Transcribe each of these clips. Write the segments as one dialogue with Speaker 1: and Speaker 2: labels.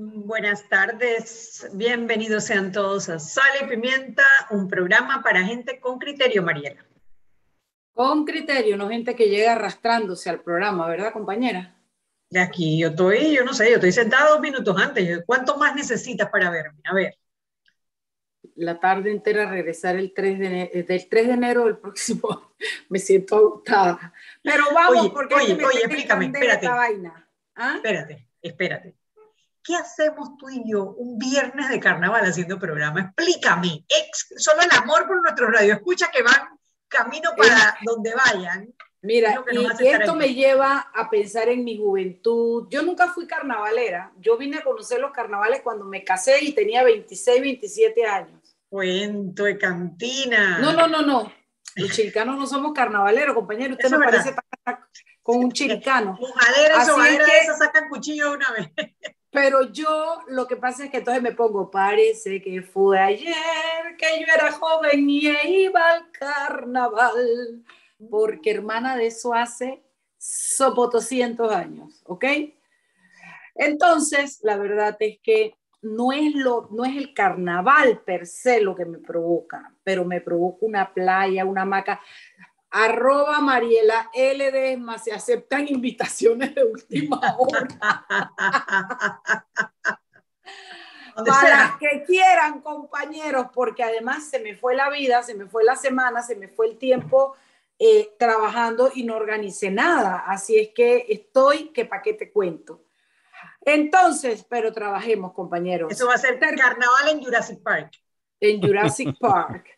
Speaker 1: Buenas tardes, bienvenidos sean todos a Sale y Pimienta, un programa para gente con criterio, Mariela.
Speaker 2: Con criterio, no gente que llega arrastrándose al programa, ¿verdad, compañera?
Speaker 1: De aquí yo estoy, yo no sé, yo estoy sentada dos minutos antes. ¿Cuánto más necesitas para verme? A ver.
Speaker 2: La tarde entera regresar el 3 de enero, eh, del 3 de enero del próximo. Me siento agotada. Pero vamos, porque
Speaker 1: oye, oye, explícame, espérate. Vaina. ¿Ah? Espérate, espérate. ¿Qué hacemos tú y yo un viernes de carnaval haciendo programa? Explícame. Ex, solo el amor por nuestro radio. Escucha que van camino para donde vayan.
Speaker 2: Mira, y, esto me lleva a pensar en mi juventud. Yo nunca fui carnavalera. Yo vine a conocer los carnavales cuando me casé y tenía 26, 27 años.
Speaker 1: Cuento de cantina.
Speaker 2: No, no, no, no. Los chilicanos no somos carnavaleros, compañero. Usted me parece con un chilicano.
Speaker 1: Así es que, sacan cuchillo una vez.
Speaker 2: Pero yo lo que pasa es que entonces me pongo, parece que fue ayer que yo era joven y iba al carnaval, porque hermana de eso hace sopo 200 años, ¿ok? Entonces, la verdad es que no es, lo, no es el carnaval per se lo que me provoca, pero me provoca una playa, una hamaca arroba Mariela LD, más se aceptan invitaciones de última hora. Para que quieran, compañeros, porque además se me fue la vida, se me fue la semana, se me fue el tiempo eh, trabajando y no organicé nada. Así es que estoy, que para qué te cuento. Entonces, pero trabajemos, compañeros.
Speaker 1: Eso va a ser carnaval en Jurassic Park.
Speaker 2: En Jurassic Park.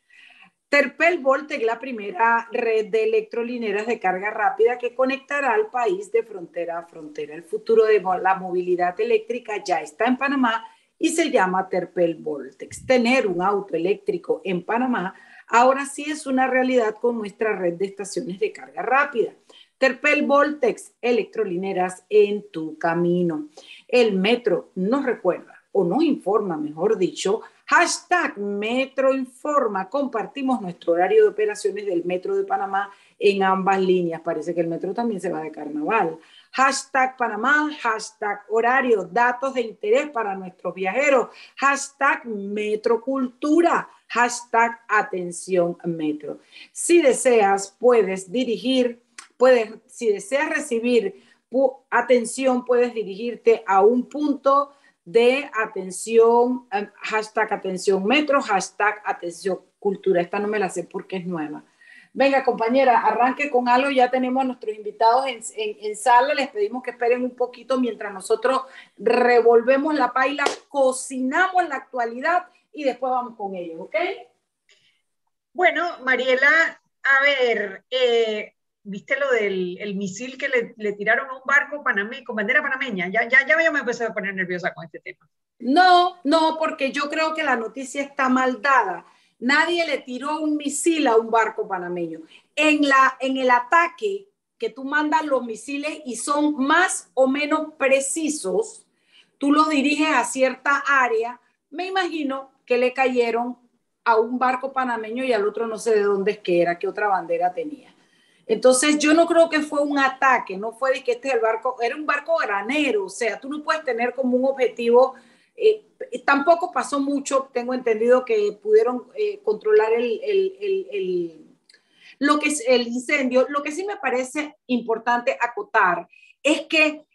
Speaker 2: Terpel Voltec, la primera red de electrolineras de carga rápida que conectará al país de frontera a frontera. El futuro de la movilidad eléctrica ya está en Panamá y se llama Terpel Voltex. Tener un auto eléctrico en Panamá ahora sí es una realidad con nuestra red de estaciones de carga rápida. Terpel Voltex, electrolineras en tu camino. El metro nos recuerda o nos informa, mejor dicho, Hashtag Metro Informa. Compartimos nuestro horario de operaciones del Metro de Panamá en ambas líneas. Parece que el metro también se va de carnaval. Hashtag Panamá, hashtag horario, datos de interés para nuestros viajeros. Hashtag Metrocultura, hashtag atención metro. Si deseas, puedes dirigir, puedes, si deseas recibir atención, puedes dirigirte a un punto de atención, em, hashtag atención metro, hashtag atención cultura. Esta no me la sé porque es nueva. Venga, compañera, arranque con algo. Ya tenemos a nuestros invitados en, en, sala. Les pedimos que esperen un poquito mientras nosotros revolvemos la paila, cocinamos la actualidad y después vamos con ellos, ¿ok?
Speaker 1: Bueno, Mariela, a ver, eh, ¿Viste lo del el misil que le, tiraron a un barco panameño, con bandera panameña? Ya, ya, ya me empecé a poner nerviosa con este tema.
Speaker 2: No, no, porque yo creo que la noticia está mal dada. Nadie le tiró un misil a un barco panameño. En, la, en el ataque que tú mandas los misiles y son más o menos precisos, tú los diriges a cierta área, me imagino que le cayeron a un barco panameño y al otro no sé de dónde es que era, qué otra bandera tenía. Entonces yo no creo que fue un ataque, no fue de que este es el barco, era un barco granero, o sea, tú no puedes tener como un objetivo, eh, tampoco pasó mucho, tengo entendido que pudieron eh, controlar el, el, el, lo que es el incendio. Lo que sí me parece importante acotar es que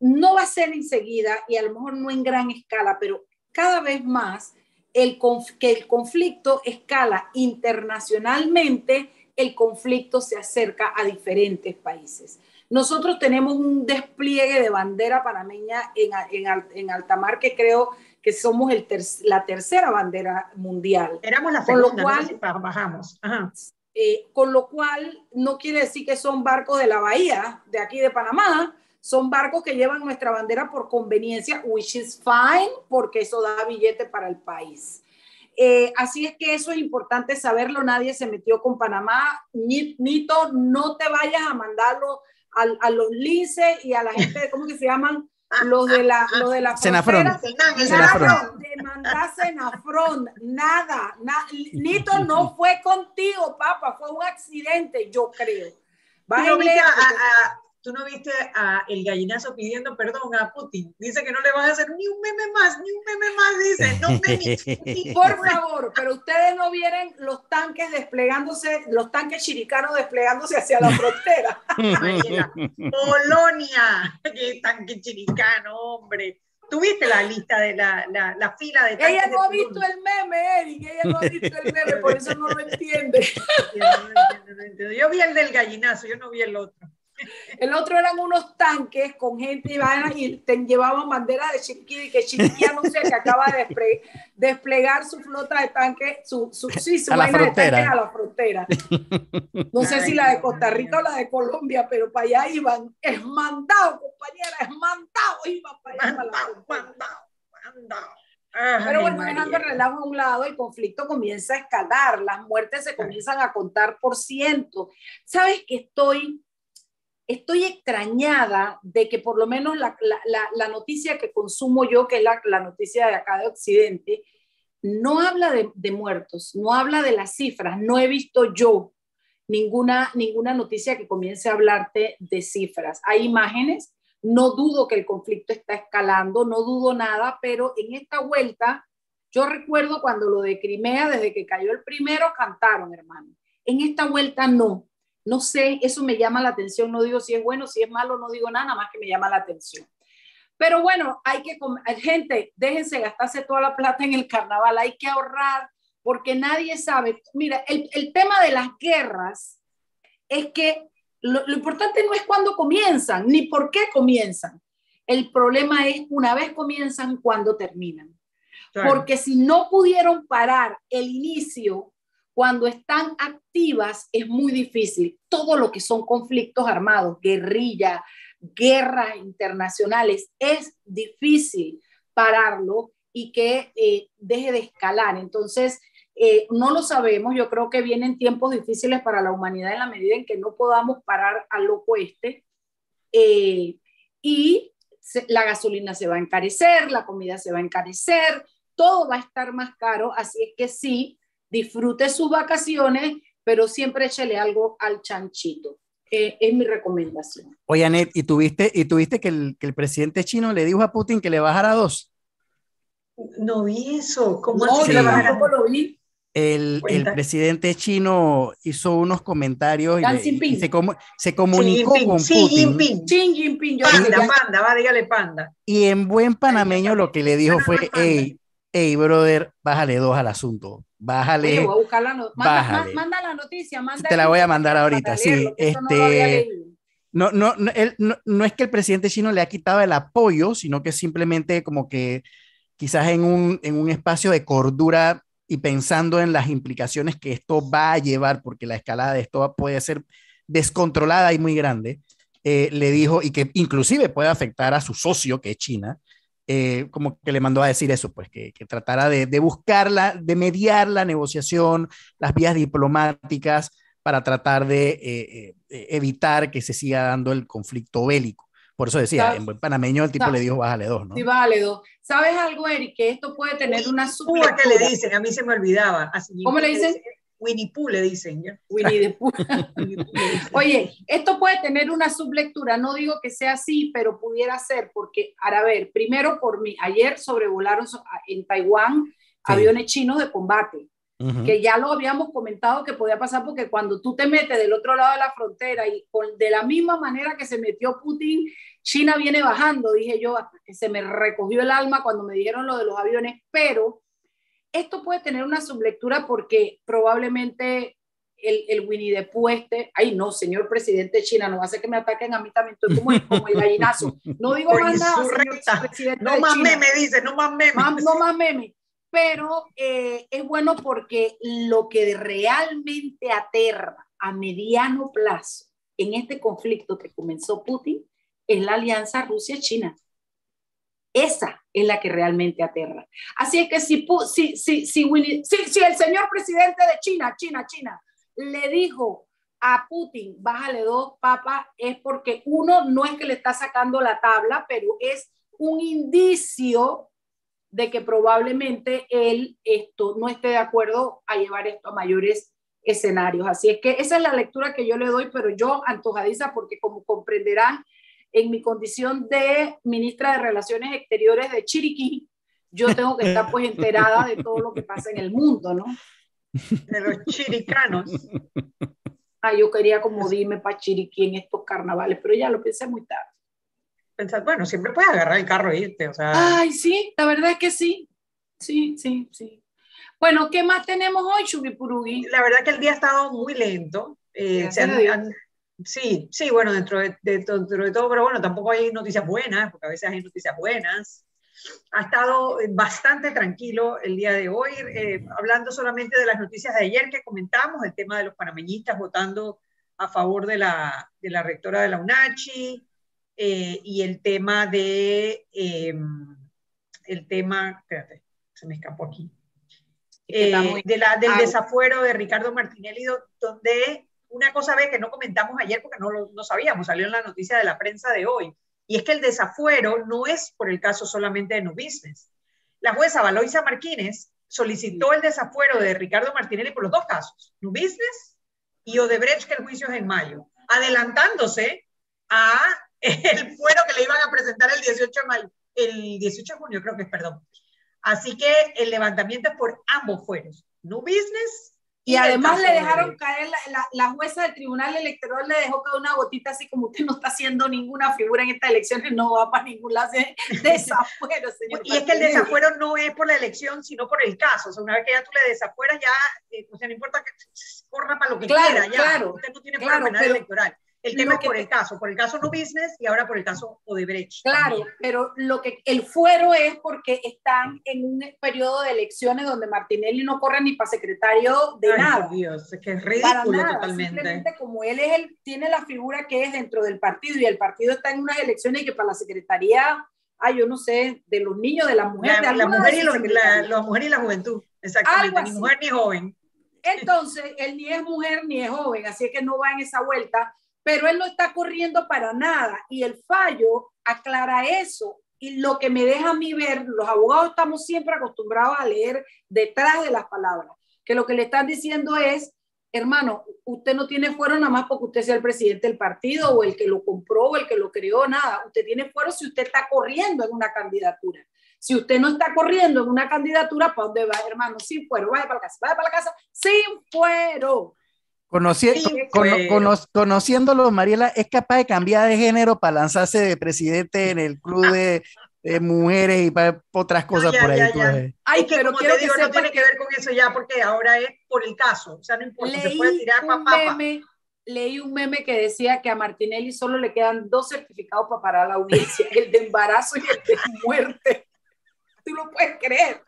Speaker 2: no va a ser enseguida y a lo mejor no en gran escala, pero cada vez más el, que el conflicto escala internacionalmente el conflicto se acerca a diferentes países. Nosotros tenemos un despliegue de bandera panameña en, en, en altamar que creo que somos el la tercera bandera mundial.
Speaker 1: Éramos la segunda, con lo cual, bajamos.
Speaker 2: Eh, con lo cual, no quiere decir que son barcos de la bahía, de aquí de Panamá, son barcos que llevan nuestra bandera por conveniencia, which is fine, porque eso da billete para el país. Eh, así es que eso es importante saberlo, nadie se metió con Panamá. Nito, no te vayas a mandarlo a, los linces y a la gente, ¿cómo que se llaman? Los de la, los de la
Speaker 3: Senafron.
Speaker 2: Nada de mandar Senafron, nada, Nito no fue contigo, papá, fue un accidente, yo creo.
Speaker 1: Tú no viste a el gallinazo pidiendo perdón a Putin. Dice que no le van a hacer ni un meme más, ni un meme más, dice, no meme.
Speaker 2: Por favor, pero ustedes no vieron los tanques desplegándose, los tanques chiricanos desplegándose hacia la frontera.
Speaker 1: Polonia, qué tanque chiricano, hombre. Tuviste la lista de la, la, la fila de
Speaker 2: Ella no ha visto el meme, Eric, ella no ha visto el meme, por eso no lo entiende.
Speaker 1: Yo vi el del gallinazo, yo no vi el otro.
Speaker 2: El otro eran unos tanques con gente y, y te llevaban bandera de Chiriquí, que Chiriquí anuncia que acaba de desplegar su flota de tanques, su, su, sí, su vaina de tanques a la frontera. No sé si la de Costa Rica o la de Colombia, pero para allá iban, esmandados, compañera, esmandados iban para allá. Pero bueno, dejando el relajo a un lado, el conflicto comienza a escalar, las muertes se comienzan a contar por ciento. ¿Sabes que estoy estoy extrañada de que por lo menos la, noticia que consumo yo, que es la, noticia de acá de Occidente, no habla de, muertos, no habla de las cifras, no he visto yo ninguna, ninguna noticia que comience a hablarte de cifras. Hay imágenes, no dudo que el conflicto está escalando, no dudo nada, pero en esta vuelta, yo recuerdo cuando lo de Crimea, desde que cayó el primero, cantaron, hermano. En esta vuelta no. No sé, eso me llama la atención, no digo si es bueno, si es malo, no digo nada, más que me llama la atención. Pero bueno, hay que, gente, déjense gastarse toda la plata en el carnaval, hay que ahorrar, porque nadie sabe. Mira, el, tema de las guerras es que lo, importante no es cuándo comienzan, ni por qué comienzan. El problema es una vez comienzan, cuándo terminan. Porque si no pudieron parar el inicio cuando están activas es muy difícil. Todo lo que son conflictos armados, guerrilla, guerras internacionales, es difícil pararlo y que eh, deje de escalar. Entonces, eh, no lo sabemos. Yo creo que vienen tiempos difíciles para la humanidad en la medida en que no podamos parar al loco este. Eh, y la gasolina se va a encarecer, la comida se va a encarecer, todo va a estar más caro. Así es que sí, disfrute sus vacaciones, pero siempre échele algo al chanchito. Eh, es mi recomendación.
Speaker 3: Oye, Anet, ¿y tuviste, y tuviste que, el, que el presidente chino le dijo a Putin que le bajara dos?
Speaker 1: No vi eso. ¿Cómo
Speaker 2: no, le bajara? lo vi?
Speaker 3: El, el, presidente chino hizo unos comentarios y, se, se, comunicó con Putin.
Speaker 1: Jinping. Xi Jinping. Panda, panda, va, dígale panda.
Speaker 3: Y en buen panameño lo que le dijo fue, hey, hey, brother, bájale dos al asunto. Bájale.
Speaker 2: voy a buscar la manda, manda, la noticia, manda
Speaker 3: Te la voy a mandar ahorita, sí. este, no, no, no, él, no, no, es que el presidente chino le ha quitado el apoyo, sino que simplemente como que quizás en un, en un espacio de cordura y pensando en las implicaciones que esto va a llevar, porque la escalada de esto puede ser descontrolada y muy grande, eh, le dijo, y que inclusive puede afectar a su socio, que es China, eh, como que le mandó a decir eso, pues que, que tratara de, de, buscarla, de mediar la negociación, las vías diplomáticas para tratar de eh, eh, evitar que se siga dando el conflicto bélico. Por eso decía, en buen panameño el tipo le dijo, bájale dos, ¿no?
Speaker 2: Sí, bájale dos. ¿Sabes algo, Eric? Que esto puede tener una
Speaker 1: super... que le dicen? A mí se me olvidaba.
Speaker 2: ¿Cómo le dicen?
Speaker 1: Winnie Pooh le dicen.
Speaker 2: Winnie the Pooh. Oye, esto puede tener una sublectura, no digo que sea así, pero pudiera ser, porque, a ver, primero por mí, ayer sobrevolaron en Taiwán aviones chinos de combate, que ya lo habíamos comentado que podía pasar porque cuando tú te metes del otro lado de la frontera y de la misma manera que se metió Putin, China viene bajando, dije yo, hasta que se me recogió el alma cuando me dijeron lo de los aviones, pero esto puede tener una sublectura porque probablemente el, el Winnie de Pueste, ay no, señor presidente de China, no va a hacer que me ataquen a mí también, estoy como, como el gallinazo. No digo más nada, señor
Speaker 1: presidente No más meme, dice, no más meme.
Speaker 2: no más meme. Pero eh, es bueno porque lo que realmente aterra a mediano plazo en este conflicto que comenzó Putin es la alianza Rusia-China. Esa es la que realmente aterra. Así es que si, si, si, si, el señor presidente de China, China, China, le dijo a Putin, bájale dos papas, es porque uno no es que le está sacando la tabla, pero es un indicio de que probablemente él esto, no esté de acuerdo a llevar esto a mayores escenarios. Así es que esa es la lectura que yo le doy, pero yo antojadiza porque como comprenderán, en mi condición de ministra de Relaciones Exteriores de Chiriquí, yo tengo que estar pues enterada de todo lo que pasa en el mundo, ¿no?
Speaker 1: De los chiricanos.
Speaker 2: Ah, yo quería como dime para Chiriquí en estos carnavales, pero ya lo pensé muy tarde.
Speaker 1: Pensar, bueno, siempre puedes agarrar el carro e irte, o sea.
Speaker 2: Ay, sí, la verdad es que sí. Sí, sí, sí. Bueno, ¿qué más tenemos hoy, Chubipurugi?
Speaker 1: La verdad que el día ha estado muy lento. Eh, sí, sí, bueno, dentro de, dentro de todo, pero bueno, tampoco hay noticias buenas, porque a veces hay noticias buenas. Ha estado bastante tranquilo el día de hoy, eh, hablando solamente de las noticias de ayer que comentamos, el tema de los panameñistas votando a favor de la, de la rectora de la UNACHI eh, y el tema de, em, el tema, espérate, se me escapó aquí, eh, de la, del desafuero de Ricardo Martinelli, donde una cosa ve que no comentamos ayer porque no lo no sabíamos, salió en la noticia de la prensa de hoy, y es que el desafuero no es por el caso solamente de New Business. La jueza Valoisa Martínez solicitó el desafuero de Ricardo Martinelli por los dos casos, New Business y Odebrecht, que el juicio es en mayo, adelantándose a el fuero que le iban a presentar el 18 de mayo, el 18 de junio creo que es, perdón. Así que el levantamiento es por ambos fueros, New Business
Speaker 2: y, además le dejaron caer, la, la, jueza del Tribunal Electoral le dejó caer una gotita así como usted no está haciendo ninguna figura en estas elecciones, no va para ningún lado de desafuero, señor.
Speaker 1: y es que el desafuero no es por la elección, sino por el caso. O sea, una vez que ya tú le desafueras, ya, eh, o sea, no importa que corra para lo que quiera, ya. Claro, usted no tiene claro, penal electoral. El tema es por el caso, por el caso no business y ahora por el caso Odebrecht.
Speaker 2: Claro, pero lo que el fuero es porque están en un periodo de elecciones donde Martinelli no corre ni para secretario de nada.
Speaker 1: Dios, es que es ridículo totalmente.
Speaker 2: Simplemente como él es el, tiene la figura que es dentro del partido y el partido está en unas elecciones y que para la secretaría, ah, yo no sé, de los niños, de las mujeres,
Speaker 1: la,
Speaker 2: de la
Speaker 1: mujer y la, mujer y la juventud, exactamente, ni mujer ni joven.
Speaker 2: Entonces, él ni es mujer ni es joven, así que no va en esa vuelta pero él no está corriendo para nada y el fallo aclara eso. Y lo que me deja a mí ver, los abogados estamos siempre acostumbrados a leer detrás de las palabras, que lo que le están diciendo es, hermano, usted no tiene fuero nada más porque usted sea el presidente del partido o el que lo compró o el que lo creó, nada. Usted tiene fuero si usted está corriendo en una candidatura. Si usted no está corriendo en una candidatura, ¿para dónde va, hermano? Sin fuero, vaya para la casa, vaya para la casa, sin fuero
Speaker 3: conociéndolo, Mariela, es capaz de cambiar de género para lanzarse de presidente en el club de, mujeres y para otras cosas por ahí.
Speaker 1: Ay, pero como te digo, no tiene que ver con eso ya, porque ahora es por el caso. O sea, no importa, se puede tirar papá.
Speaker 2: Leí un meme que decía que a Martinelli solo le quedan dos certificados para parar la audiencia, el de embarazo y el de muerte. Tú lo puedes creer.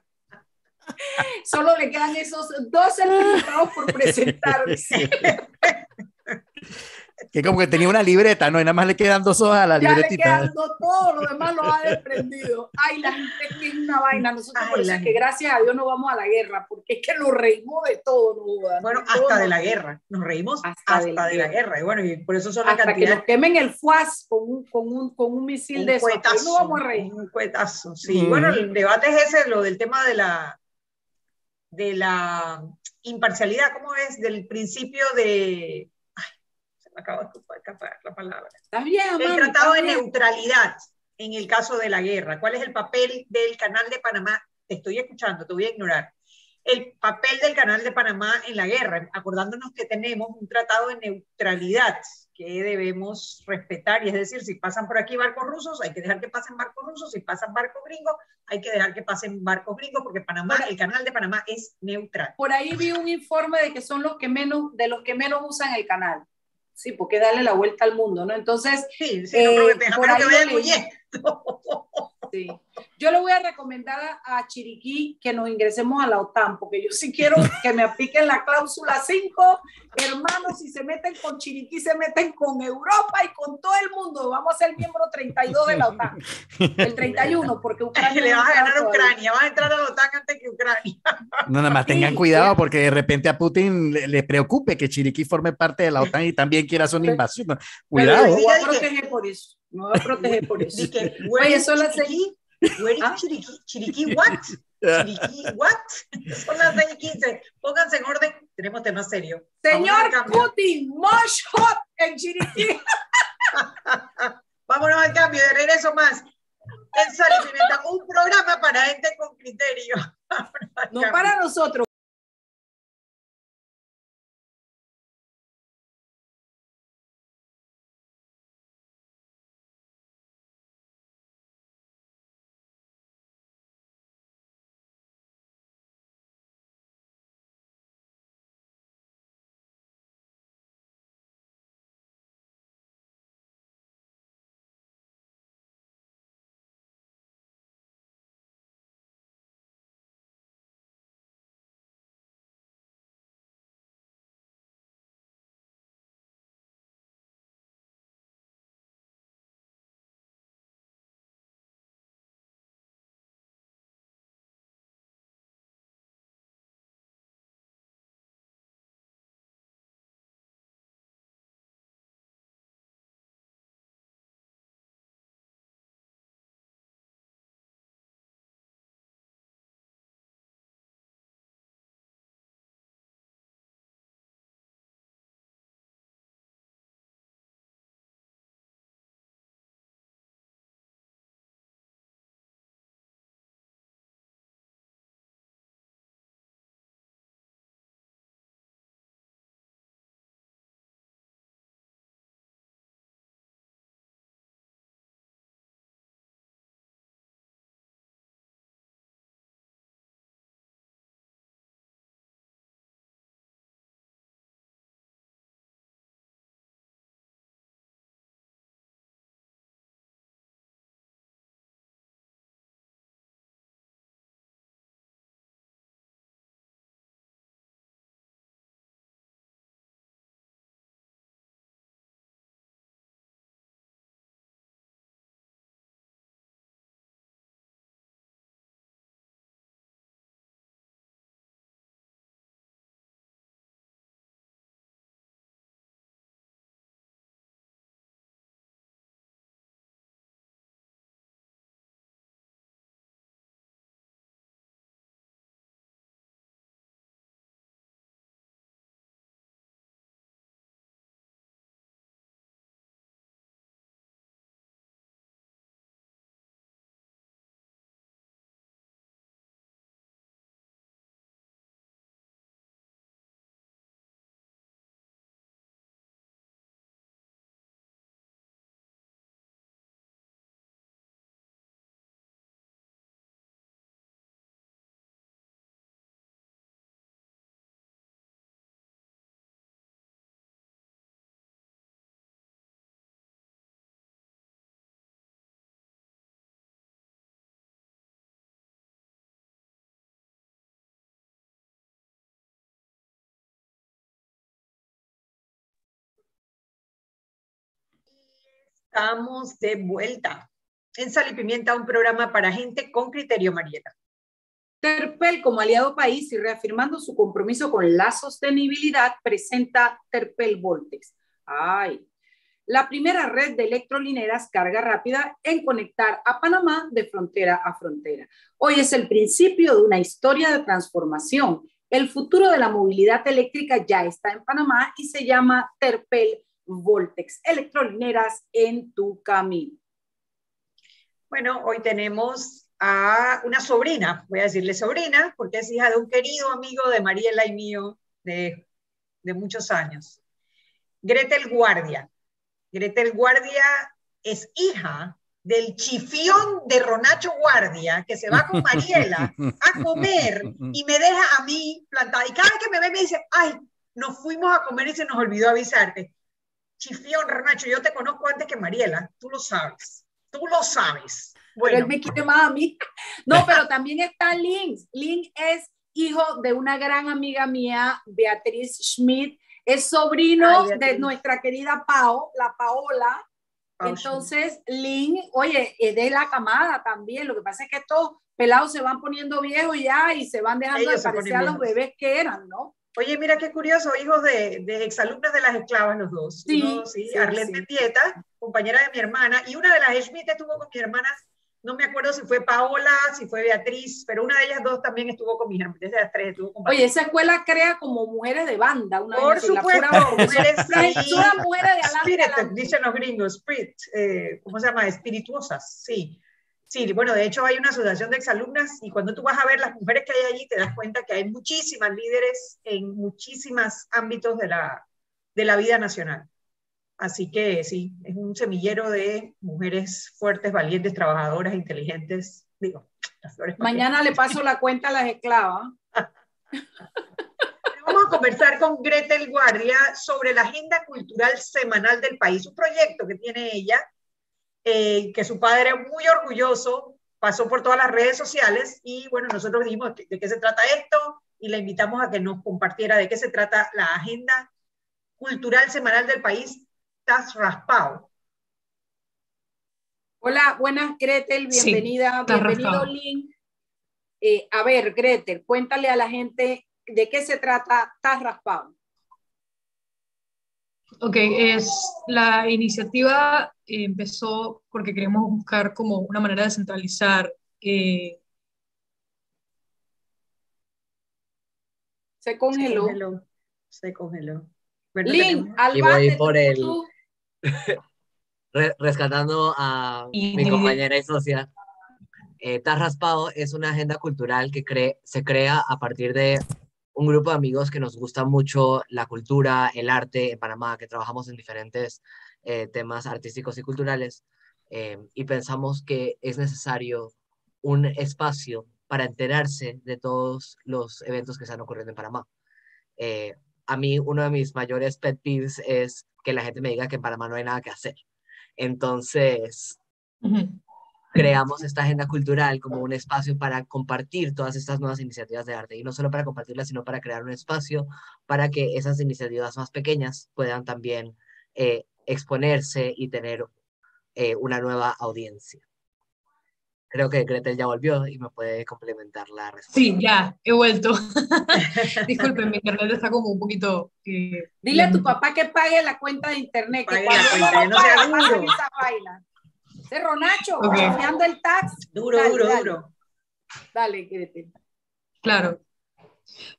Speaker 2: Solo le quedan esos dos certificados por presentarse.
Speaker 3: Que como que tenía una libreta, ¿no? Y nada más le quedan dos hojas a la ya libretita.
Speaker 2: Le quedan todo, lo demás lo ha desprendido. Ay, la gente es una vaina. Nosotros por eso es que gracias a Dios no vamos a la guerra, porque es que nos reímos de todo, ¿no?
Speaker 1: Bueno, hasta de la guerra. Nos reímos hasta, de, la, guerra. Y bueno, y por eso son la cantidad.
Speaker 2: que nos quemen el FUAS con un, con un, con un misil de
Speaker 1: cuetazo, eso. No vamos a reír. Un cuetazo, sí. Bueno, el debate es ese, lo del tema de la de la imparcialidad, ¿cómo es? Del principio de... Ay, se me acaba de escapar la palabra.
Speaker 2: Está bien,
Speaker 1: el tratado de neutralidad en el caso de la guerra. ¿Cuál es el papel del Canal de Panamá? Te estoy escuchando, te voy a ignorar. El papel del Canal de Panamá en la guerra, acordándonos que tenemos un tratado de neutralidad que debemos respetar, y es decir, si pasan por aquí barcos rusos, hay que dejar que pasen barcos rusos, si pasan barcos gringos, hay que dejar que pasen barcos gringos, porque Panamá, el canal de Panamá es neutral.
Speaker 2: Por ahí vi un informe de que son los que menos, de los que menos usan el canal. Sí, porque darle la vuelta al mundo, ¿no? Entonces,
Speaker 1: sí, sí, no, eh, por ahí que
Speaker 2: Sí. Yo le voy a recomendar a, Chiriquí que nos ingresemos a la OTAN, porque yo sí quiero que me apliquen la cláusula 5. Hermanos, si se meten con Chiriquí, se meten con Europa y con todo el mundo. Vamos a ser miembro 32 de la OTAN. El 31, porque Ucrania.
Speaker 1: Le vas a ganar a Ucrania, vas a entrar a la OTAN antes que Ucrania.
Speaker 3: No, nada más tengan cuidado, porque de repente a Putin le, preocupe que Chiriquí forme parte de la OTAN y también quiera hacer una invasión. Cuidado.
Speaker 2: Proteger por eso. Me voy a proteger por eso.
Speaker 1: Oye, son las seguí. Where ¿Ah? Chiriquí? Chiriquí what? ¿What? Son las 6 y 15. Pónganse en orden. Tenemos tema serio.
Speaker 2: Señor Putin, mush hot en Chiriquí.
Speaker 1: Vámonos al cambio. De regreso más. En Sal y un programa para gente con criterio.
Speaker 2: no para nosotros.
Speaker 1: Estamos de vuelta en Sal y Pimienta, un programa para gente con criterio, Marieta.
Speaker 2: Terpel, como aliado país y reafirmando su compromiso con la sostenibilidad, presenta Terpel Voltex. Ay, la primera red de electrolineras carga rápida en conectar a Panamá de frontera a frontera. Hoy es el principio de una historia de transformación. El futuro de la movilidad eléctrica ya está en Panamá y se llama Terpel Voltex, electrolineras en tu camino.
Speaker 1: Bueno, hoy tenemos a una sobrina, voy a decirle sobrina, porque es hija de un querido amigo de Mariela y mío de, de muchos años. Gretel Guardia. Gretel Guardia es hija del chifión de Ronacho Guardia, que se va con Mariela a comer y me deja a mí plantada. Y cada vez que me ve me dice, ay, nos fuimos a comer y se nos olvidó avisarte. Chifión, Renacho, yo te conozco antes que Mariela, tú lo sabes, tú lo sabes.
Speaker 2: Bueno. Pero él me quiere más a mí. No, pero también está Lynn. Lynn es hijo de una gran amiga mía, Beatriz Schmidt, es sobrino de nuestra querida Pao, la Paola. Entonces, Lynn, oye, es de la camada también. Lo que pasa es que estos pelados se van poniendo viejos ya y se van dejando de parecer a los bebés que eran, ¿no?
Speaker 1: Oye, mira qué curioso, hijos de, de exalumnas de las esclavas los dos. Sí, sí, Arlette Tieta, compañera de mi hermana, y una de las Schmidt estuvo con mis hermanas no me acuerdo si fue Paola, si fue Beatriz, pero una de ellas dos también estuvo con mis hermanas, de las tres estuvo con
Speaker 2: Oye, esa escuela crea como mujeres de banda,
Speaker 1: una Por supuesto,
Speaker 2: mujeres, sí. mujeres
Speaker 1: de adelante. dicen los gringos, spirit, eh, ¿cómo se llama? Espirituosas, sí. Sí, bueno, de hecho hay una asociación de exalumnas y cuando tú vas a ver las mujeres que hay allí te das cuenta que hay muchísimas líderes en muchísimos ámbitos de la, de la vida nacional. Así que sí, es un semillero de mujeres fuertes, valientes, trabajadoras, inteligentes. Digo,
Speaker 2: las flores Mañana le paso la cuenta a las esclavas.
Speaker 1: Vamos a conversar con Gretel Guardia sobre la agenda cultural semanal del país, un proyecto que tiene ella, eh, que su padre es muy orgulloso, pasó por todas las redes sociales y bueno, nosotros dijimos de qué se trata esto y la invitamos a que nos compartiera de qué se trata la agenda cultural semanal del país estás raspado.
Speaker 2: Hola, buenas Gretel, bienvenida, bienvenido Link. Eh, a ver, Gretel, cuéntale a la gente de qué se trata Estás raspado.
Speaker 4: Ok, es, la iniciativa empezó porque queremos buscar como una manera de centralizar
Speaker 2: eh, se congeló.
Speaker 1: Se congeló.
Speaker 2: Link,
Speaker 5: y voy por el, rescatando a mi compañera y socia, eh, Raspado es una agenda cultural que se crea a partir de un grupo de amigos que nos gusta mucho la cultura, el arte en Panamá, que trabajamos en diferentes eh, temas artísticos y culturales, eh, y pensamos que es necesario un espacio para enterarse de todos los eventos que están ocurriendo en Panamá. Eh, a mí uno de mis mayores pet peeves es que la gente me diga que en Panamá no hay nada que hacer. Entonces, creamos esta agenda cultural como un espacio para compartir todas estas nuevas iniciativas de arte y no solo para compartirlas, sino para crear un espacio para que esas iniciativas más pequeñas puedan también eh, exponerse y tener eh, una nueva audiencia. Creo que Gretel ya volvió y me puede complementar la respuesta.
Speaker 4: Sí, ya, he vuelto. Disculpen, mi internet está como un poquito...
Speaker 2: Eh, Dile a tu papá que pague la cuenta de internet.
Speaker 1: Que pague la cuenta, no, no sea duro.
Speaker 2: Esa vaina. Cerro Nacho, okay. el tax.
Speaker 1: Duro, duro, duro.
Speaker 2: Dale, Gretel.
Speaker 4: Claro.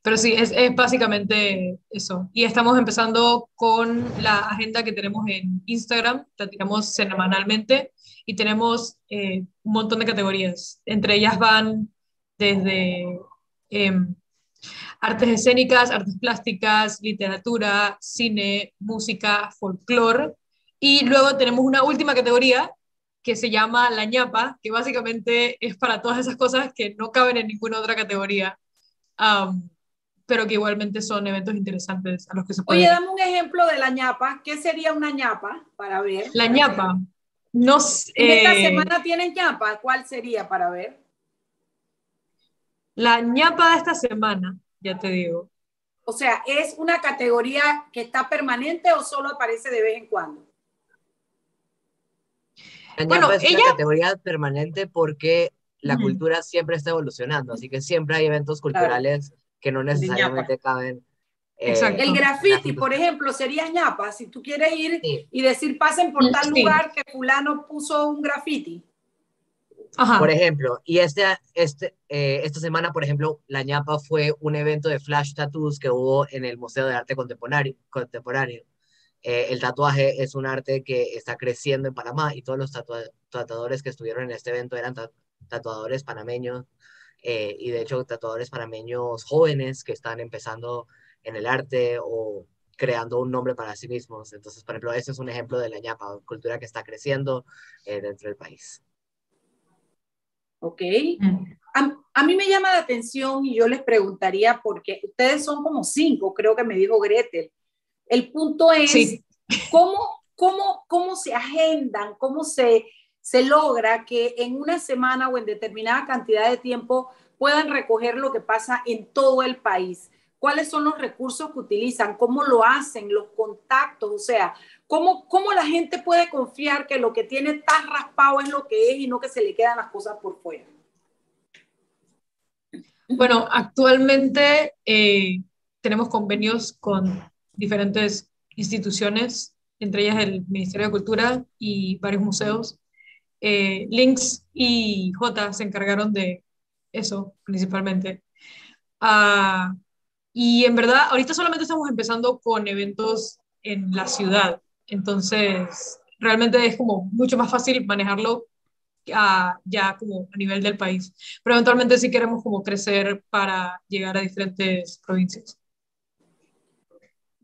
Speaker 4: Pero sí, es, es, básicamente eso. Y estamos empezando con la agenda que tenemos en Instagram, la tiramos semanalmente y tenemos eh, un montón de categorías. Entre ellas van desde em, artes escénicas, artes plásticas, literatura, cine, música, folclore. Y luego tenemos una última categoría que se llama la ñapa, que básicamente es para todas esas cosas que no caben en ninguna otra categoría pero que igualmente son eventos interesantes a los que se puede.
Speaker 2: Oye, dame un ejemplo de la ñapa. ¿Qué sería una ñapa para ver?
Speaker 4: La ñapa. No
Speaker 2: esta eh, semana tienen ñapa. ¿Cuál sería para ver?
Speaker 4: La ñapa de esta semana, ya te digo.
Speaker 2: O sea, ¿es una categoría que está permanente o solo aparece de vez en cuando?
Speaker 5: La ñapa es una categoría permanente porque la cultura siempre está evolucionando, así que siempre hay eventos culturales que no necesariamente caben.
Speaker 2: Eh, el graffiti, por ejemplo, sería ñapa. Si tú quieres ir y decir pasen por tal lugar que fulano puso un graffiti.
Speaker 5: Por ejemplo, y este, este, eh, esta semana, por ejemplo, la ñapa fue un evento de flash tattoos que hubo en el Museo de Arte Contemporáneo. contemporáneo. Eh, el tatuaje es un arte que está creciendo en Panamá y todos los tatuadores que estuvieron en este evento eran tatuadores panameños eh, y de hecho tatuadores panameños jóvenes que están empezando en el arte o creando un nombre para sí mismos. Entonces, por ejemplo, ese es un ejemplo de la ñapa, cultura que está creciendo eh, dentro del país.
Speaker 2: Ok. Mm. A, mí me llama la atención y yo les preguntaría, porque ustedes son como cinco, creo que me dijo Gretel. El punto es, ¿cómo, cómo, ¿cómo se agendan, cómo se se logra que en una semana o en determinada cantidad de tiempo puedan recoger lo que pasa en todo el país. ¿Cuáles son los recursos que utilizan? ¿Cómo lo hacen? ¿Los contactos? O sea, ¿cómo, cómo la gente puede confiar que lo que tiene tan raspado es lo que es y no que se le quedan las cosas por fuera?
Speaker 4: Bueno, actualmente eh, tenemos convenios con diferentes instituciones, entre ellas el Ministerio de Cultura y varios museos, eh, Links y J se encargaron de eso principalmente. Ah, y en verdad, ahorita solamente estamos empezando con eventos en la ciudad, entonces realmente es como mucho más fácil manejarlo ya como a nivel del país. Pero eventualmente sí queremos como crecer para llegar a diferentes provincias.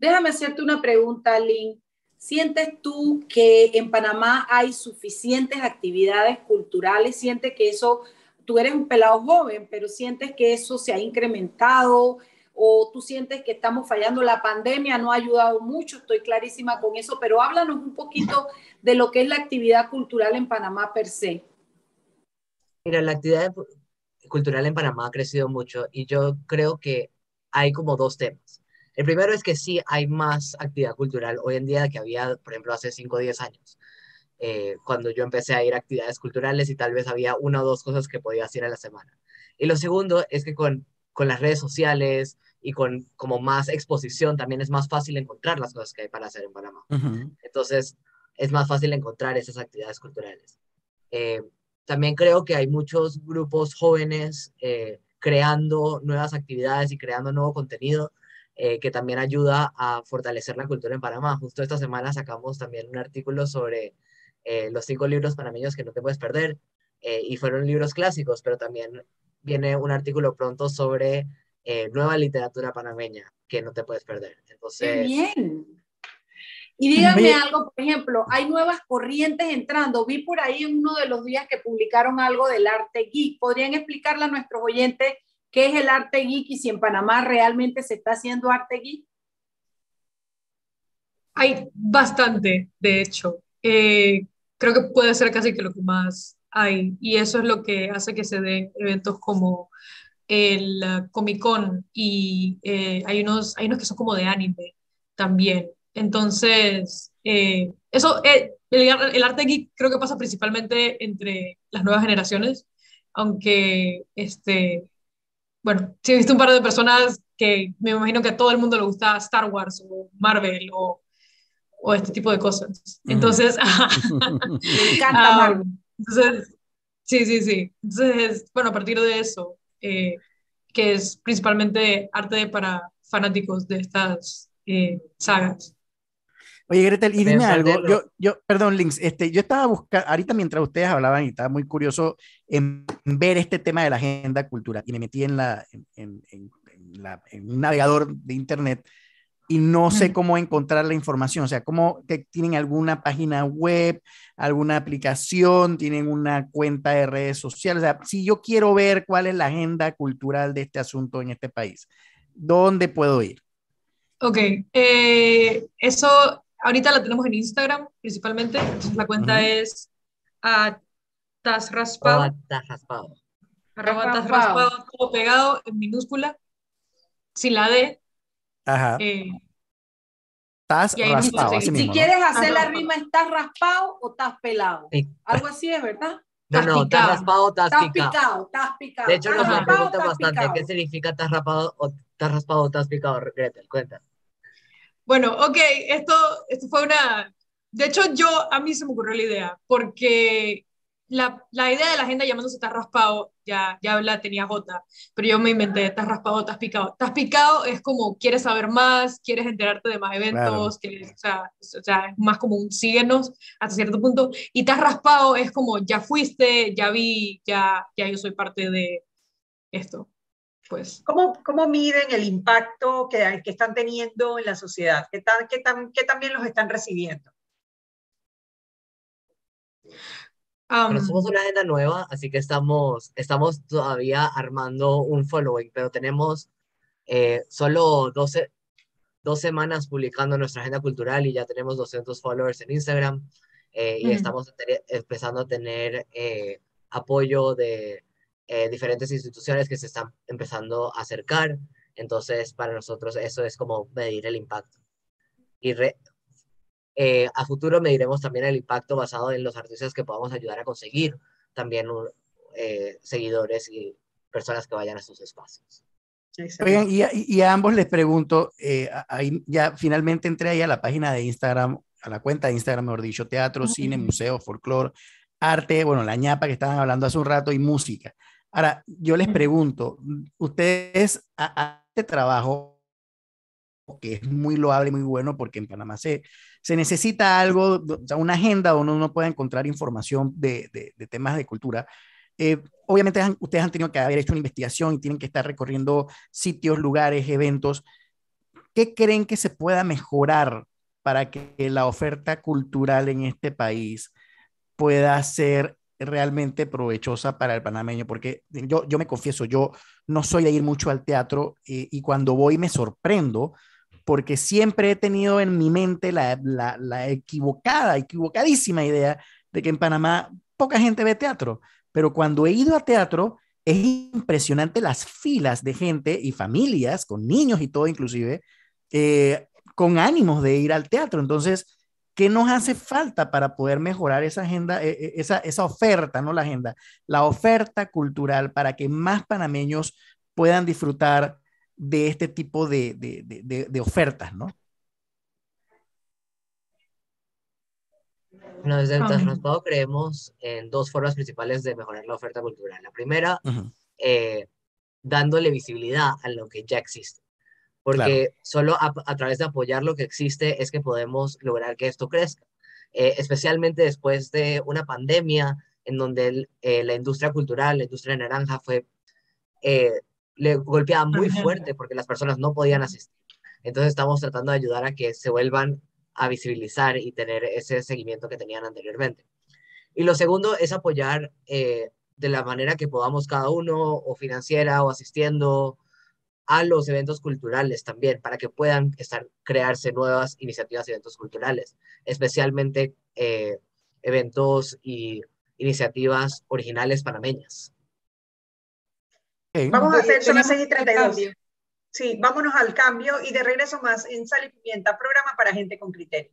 Speaker 2: Déjame hacerte una pregunta, Lynn. ¿Sientes tú que en Panamá hay suficientes actividades culturales? ¿Sientes que eso, tú eres un pelado joven, pero sientes que eso se ha incrementado? ¿O tú sientes que estamos fallando? La pandemia no ha ayudado mucho, estoy clarísima con eso, pero háblanos un poquito de lo que es la actividad cultural en Panamá per se.
Speaker 5: Mira, la actividad cultural en Panamá ha crecido mucho y yo creo que hay como dos temas. El primero es que sí hay más actividad cultural hoy en día que había, por ejemplo, hace 5 o 10 años, eh, cuando yo empecé a ir a actividades culturales y tal vez había una o dos cosas que podía hacer a la semana. Y lo segundo es que con, con las redes sociales y con como más exposición también es más fácil encontrar las cosas que hay para hacer en Panamá. Entonces, es más fácil encontrar esas actividades culturales. Eh, también creo que hay muchos grupos jóvenes eh, creando nuevas actividades y creando nuevo contenido eh, que también ayuda a fortalecer la cultura en Panamá. Justo esta semana sacamos también un artículo sobre eh, los cinco libros panameños que no te puedes perder, eh, y fueron libros clásicos, pero también viene un artículo pronto sobre nueva literatura panameña que no te puedes perder. Entonces,
Speaker 2: bien! Y díganme algo, por ejemplo, hay nuevas corrientes entrando. Vi por ahí en uno de los días que publicaron algo del arte geek. ¿Podrían explicarle a nuestros oyentes ¿Qué es el arte geek y si en Panamá realmente se está haciendo arte geek?
Speaker 4: Hay bastante, de hecho. Eh, creo que puede ser casi que lo que más hay. Y eso es lo que hace que se den eventos como el Comic Con y eh, hay, unos, hay unos que son como de anime también. Entonces, eh, eso, el, el, arte geek creo que pasa principalmente entre las nuevas generaciones, aunque este, bueno, sí he visto un par de personas que me imagino que a todo el mundo le gusta Star Wars o Marvel o, o este tipo de cosas. Entonces, me encanta ah, Marvel. Entonces, sí, sí, sí. Entonces, bueno, a partir de eso, eh, que es principalmente arte para fanáticos de estas eh, sagas.
Speaker 3: Oye, Gretel, y dime algo. Yo, yo, perdón, Links, este, yo estaba buscando, ahorita mientras ustedes hablaban y estaba muy curioso en ver este tema de la agenda cultural y me metí en, la, en, en, la, en un navegador de internet y no sé cómo encontrar la información. O sea, cómo tienen alguna página web, alguna aplicación, tienen una cuenta de redes sociales. O sea, si yo quiero ver cuál es la agenda cultural de este asunto en este país, ¿dónde puedo ir?
Speaker 4: Ok, eh, eso Ahorita la tenemos en Instagram principalmente. la cuenta es a tasraspado. Arroba tasraspado. todo pegado en minúscula. Sin la D.
Speaker 3: Ajá. Eh, raspado.
Speaker 2: si quieres hacer la rima, ¿estás raspado o estás pelado? Algo así es, ¿verdad?
Speaker 5: No, no, estás raspado o estás
Speaker 2: picado. Estás picado.
Speaker 5: De hecho, nos preguntan bastante qué significa estás raspado o estás raspado o estás picado. Gretel, cuenta.
Speaker 4: Bueno, ok, esto, esto fue una... De hecho, yo, a mí se me ocurrió la idea, porque la, la idea de la agenda llamándose Estás raspado, ya, ya la tenía Jota, pero yo me inventé Estás raspado, Estás picado. Estás picado es como quieres saber más, quieres enterarte de más eventos, o, sea, o, sea, es más como un síguenos hasta cierto punto. Y Estás raspado es como ya fuiste, ya vi, ya, ya yo soy parte de esto. Pues.
Speaker 1: ¿Cómo, ¿Cómo miden el impacto que, que, están teniendo en la sociedad? ¿Qué, tan, qué, tan, qué también los están recibiendo?
Speaker 5: somos una agenda nueva, así que estamos, estamos todavía armando un following, pero tenemos eh, solo 12, dos semanas publicando nuestra agenda cultural y ya tenemos 200 followers en Instagram eh, y estamos empezando a tener eh, apoyo de eh, diferentes instituciones que se están empezando a acercar. Entonces, para nosotros eso es como medir el impacto. Y eh, a futuro mediremos también el impacto basado en los artistas que podamos ayudar a conseguir también eh, seguidores y personas que vayan a sus espacios.
Speaker 3: Oigan, y, y, a ambos les pregunto, ahí ya finalmente entré ahí a la página de Instagram, a la cuenta de Instagram, mejor dicho, teatro, cine, museo, folclore, arte, bueno, la ñapa que estaban hablando hace un rato y música. Ahora, yo les pregunto, ustedes a, este trabajo, que es muy loable, muy bueno, porque en Panamá se, se necesita algo, o sea, una agenda donde uno pueda encontrar información de, de, temas de cultura. Eh, obviamente ustedes han tenido que haber hecho una investigación y tienen que estar recorriendo sitios, lugares, eventos. ¿Qué creen que se pueda mejorar para que la oferta cultural en este país pueda ser realmente provechosa para el panameño, porque yo, yo me confieso, yo no soy de ir mucho al teatro eh, y cuando voy me sorprendo porque siempre he tenido en mi mente la, la, la, equivocada, equivocadísima idea de que en Panamá poca gente ve teatro, pero cuando he ido a teatro es impresionante las filas de gente y familias con niños y todo inclusive, eh, con ánimos de ir al teatro. Entonces, ¿Qué nos hace falta para poder mejorar esa agenda, e, e, esa, esa oferta, no la agenda, la oferta cultural para que más panameños puedan disfrutar de este tipo de, de, de, ofertas, ¿no?
Speaker 5: Bueno, desde el creemos en dos formas principales de mejorar la oferta cultural. La primera, eh, dándole visibilidad a lo que ya existe porque solo a, través de apoyar lo que existe es que podemos lograr que esto crezca, eh, especialmente después de una pandemia en donde eh, la industria cultural, la industria naranja fue eh, le golpeada muy fuerte porque las personas no podían asistir. Entonces estamos tratando de ayudar a que se vuelvan a visibilizar y tener ese seguimiento que tenían anteriormente. Y lo segundo es apoyar de la manera que podamos cada uno, o financiera, o asistiendo, a los eventos culturales también, para que puedan estar, crearse nuevas iniciativas y eventos culturales, especialmente eh, eventos y iniciativas originales panameñas.
Speaker 1: Vamos a hacer, son las 6 y 32. Sí, vámonos al cambio y de regreso más en Sal y Pimienta, programa para gente con criterio.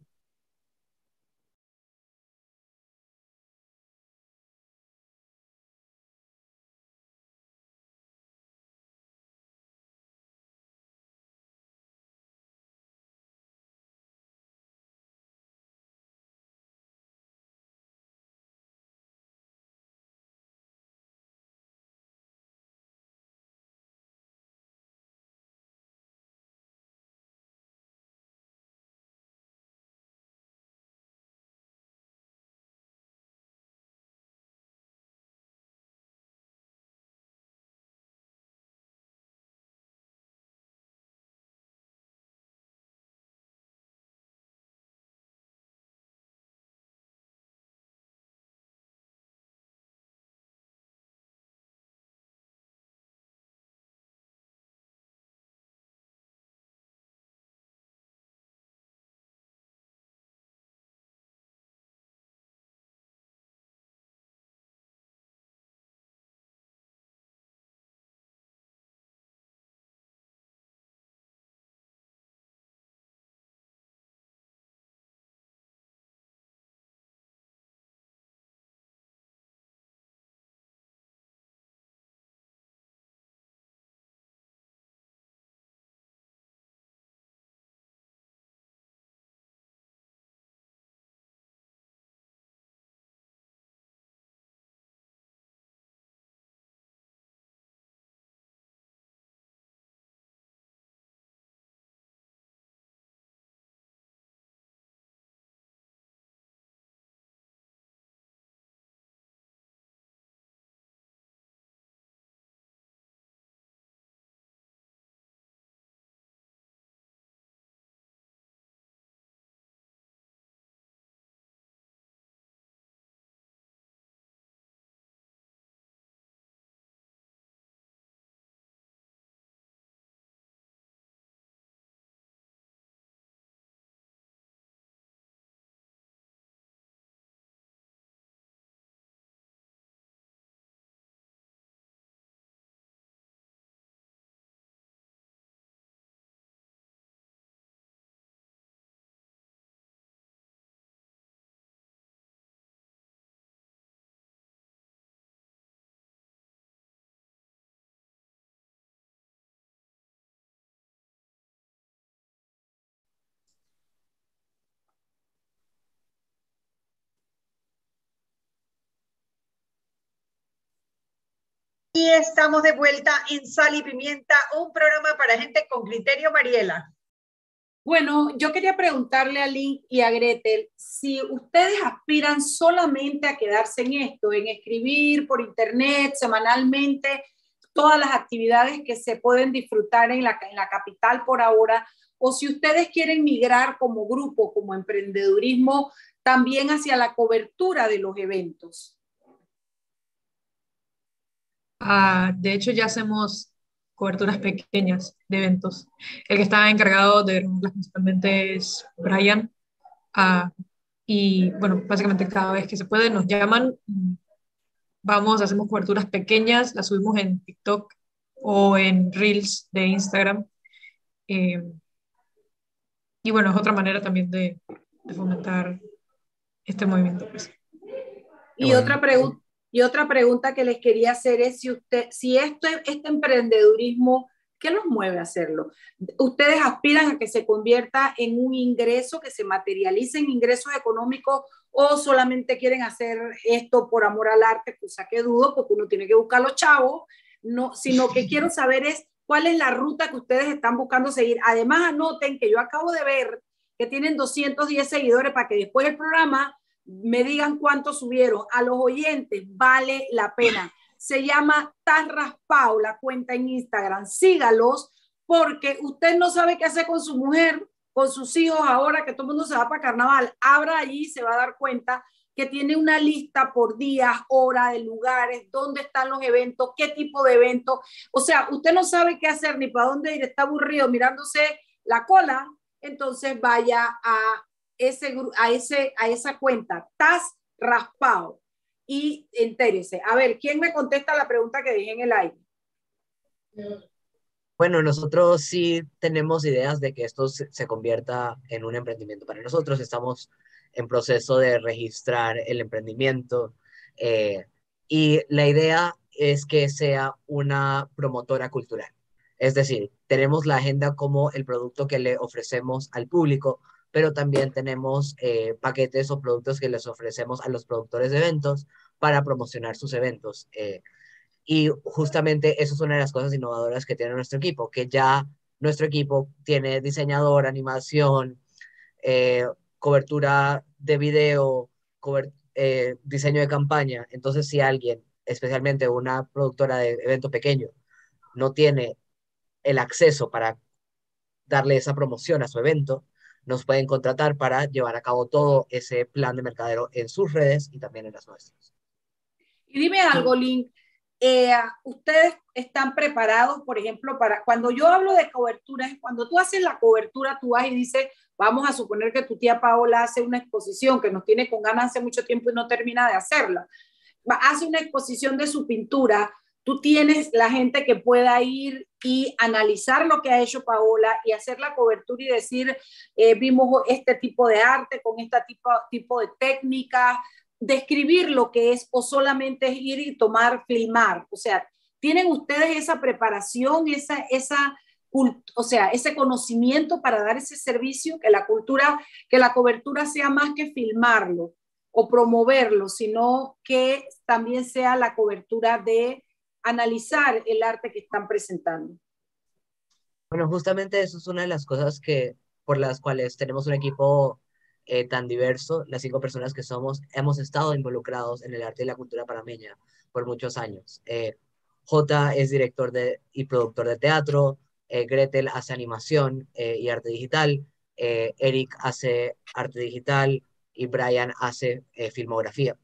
Speaker 1: Y estamos de vuelta en Sal y Pimienta, un programa para gente con criterio, Mariela.
Speaker 2: Bueno, yo quería preguntarle a Link y a Gretel si ustedes aspiran solamente a quedarse en esto, en escribir por internet semanalmente todas las actividades que se pueden disfrutar en la, en la capital por ahora, o si ustedes quieren migrar como grupo, como emprendedurismo, también hacia la cobertura de los eventos.
Speaker 4: Ah, de hecho, ya hacemos coberturas pequeñas de eventos. El que está encargado de verlas principalmente es Brian. Ah, y bueno, básicamente cada vez que se puede nos llaman, vamos, hacemos coberturas pequeñas, las subimos en TikTok o en Reels de Instagram. Eh, y bueno, es otra manera también de, fomentar este movimiento. Pues.
Speaker 2: Y otra pregunta y otra pregunta que les quería hacer es si usted, si esto, este emprendedurismo, ¿qué los mueve a hacerlo? ¿Ustedes aspiran a que se convierta en un ingreso, que se materialice en ingresos económicos o solamente quieren hacer esto por amor al arte, cosa que dudo, porque uno tiene que buscar los chavos, no, sino que quiero saber es cuál es la ruta que ustedes están buscando seguir. Además, anoten que yo acabo de ver que tienen 210 seguidores para que después del programa me digan cuánto subieron. A los oyentes vale la pena. Se llama Tarraspao, la cuenta en Instagram. Sígalos porque usted no sabe qué hacer con su mujer, con sus hijos ahora que todo el mundo se va para carnaval. Abra allí se va a dar cuenta que tiene una lista por días, horas, de lugares, dónde están los eventos, qué tipo de eventos. O sea, usted no sabe qué hacer ni para dónde ir, está aburrido mirándose la cola, entonces vaya a ese, a, ese, a esa cuenta, TAS Raspado, y entérese. A ver, ¿quién me contesta la pregunta que dije en el aire?
Speaker 5: Bueno, nosotros sí tenemos ideas de que esto se, convierta en un emprendimiento para nosotros. Estamos en proceso de registrar el emprendimiento eh, y la idea es que sea una promotora cultural. Es decir, tenemos la agenda como el producto que le ofrecemos al público, pero también tenemos eh, paquetes o productos que les ofrecemos a los productores de eventos para promocionar sus eventos. Eh, y justamente eso es una de las cosas innovadoras que tiene nuestro equipo, que ya nuestro equipo tiene diseñador, animación, eh, cobertura de video, diseño de campaña. Entonces, si alguien, especialmente una productora de evento pequeño, no tiene el acceso para darle esa promoción a su evento, nos pueden contratar para llevar a cabo todo ese plan de mercadero en sus redes y también en las nuestras.
Speaker 2: Y dime algo, Link. Eh, ¿Ustedes están preparados, por ejemplo, para cuando yo hablo de cobertura, es cuando tú haces la cobertura, tú vas y dices, vamos a suponer que tu tía Paola hace una exposición que nos tiene con ganas hace mucho tiempo y no termina de hacerla. Hace una exposición de su pintura tú tienes la gente que pueda ir y analizar lo que ha hecho Paola y hacer la cobertura y decir, eh, vimos este tipo de arte con este tipo, tipo de técnica, describir lo que es o solamente es ir y tomar, filmar. O sea, ¿tienen ustedes esa preparación, esa, esa, o sea, ese conocimiento para dar ese servicio, que la cultura, que la cobertura sea más que filmarlo o promoverlo, sino que también sea la cobertura de analizar el arte que están presentando.
Speaker 5: Bueno, justamente eso es una de las cosas que por las cuales tenemos un equipo eh, tan diverso, las cinco personas que somos, hemos estado involucrados en el arte y la cultura parameña por muchos años. Eh, J es director de, y productor de teatro, eh, Gretel hace animación y arte digital, Eric hace arte digital y Brian hace filmografía.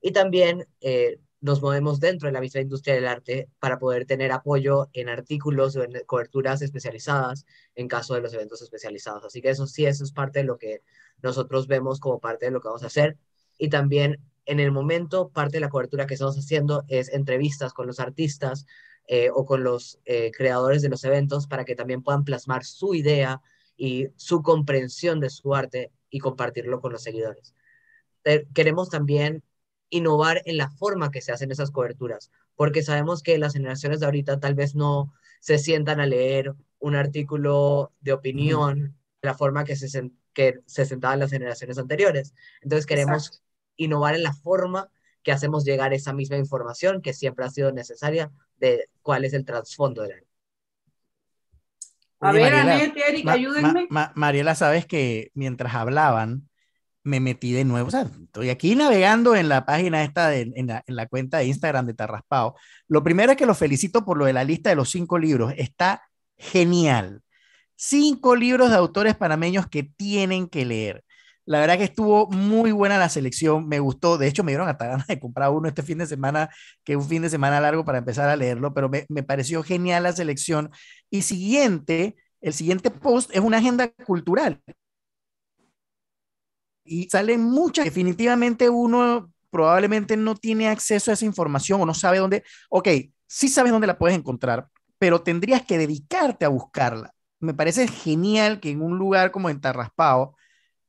Speaker 5: Y también nos movemos dentro de la misma industria del arte para poder tener apoyo en artículos o en coberturas especializadas en caso de los eventos especializados. Así que eso sí, eso es parte de lo que nosotros vemos como parte de lo que vamos a hacer. Y también en el momento, parte de la cobertura que estamos haciendo es entrevistas con los artistas eh, o con los eh, creadores de los eventos para que también puedan plasmar su idea y su comprensión de su arte y compartirlo con los seguidores. Eh, queremos también innovar en la forma que se hacen esas coberturas, porque sabemos que las generaciones de ahorita tal vez no se sientan a leer un artículo de opinión de la forma que se, que se sentaban las generaciones anteriores. Entonces queremos innovar en la forma que hacemos llegar esa misma información que siempre ha sido necesaria de cuál es el trasfondo del arte.
Speaker 2: A ver, Anette, Erika, ayúdenme.
Speaker 3: Mariela, sabes que mientras hablaban, me metí de nuevo, o sea, estoy aquí navegando en la página esta, en, la, en, la, cuenta de Instagram de Tarraspao. Lo primero es que lo felicito por lo de la lista de los cinco libros, está genial. Cinco libros de autores panameños que tienen que leer. La verdad que estuvo muy buena la selección, me gustó. De hecho, me dieron hasta ganas de comprar uno este fin de semana, que es un fin de semana largo para empezar a leerlo, pero me, me pareció genial la selección. Y siguiente, el siguiente post es una agenda cultural. Y salen muchas. Definitivamente uno probablemente no tiene acceso a esa información o no sabe dónde. Ok, sí sabes dónde la puedes encontrar, pero tendrías que dedicarte a buscarla. Me parece genial que en un lugar como en Tarraspao,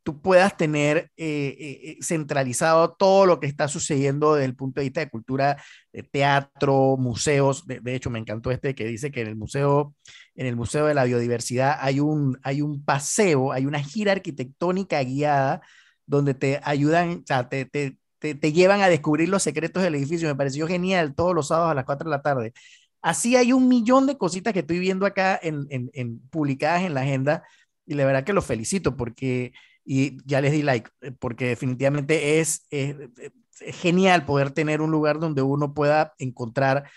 Speaker 3: tú puedas tener eh, eh, eh, centralizado todo lo que está sucediendo desde el punto de vista de cultura, de teatro, museos. De, hecho, me encantó este que dice que en el museo, en el museo de la biodiversidad hay un, hay un paseo, hay una gira arquitectónica guiada donde te ayudan, o sea, te, te, te, llevan a descubrir los secretos del edificio. Me pareció genial todos los sábados a las 4 de la tarde. Así hay un millón de cositas que estoy viendo acá en, en, en publicadas en la agenda y la verdad que los felicito porque y ya les di like, eh, porque definitivamente es, genial poder tener un lugar donde uno pueda encontrar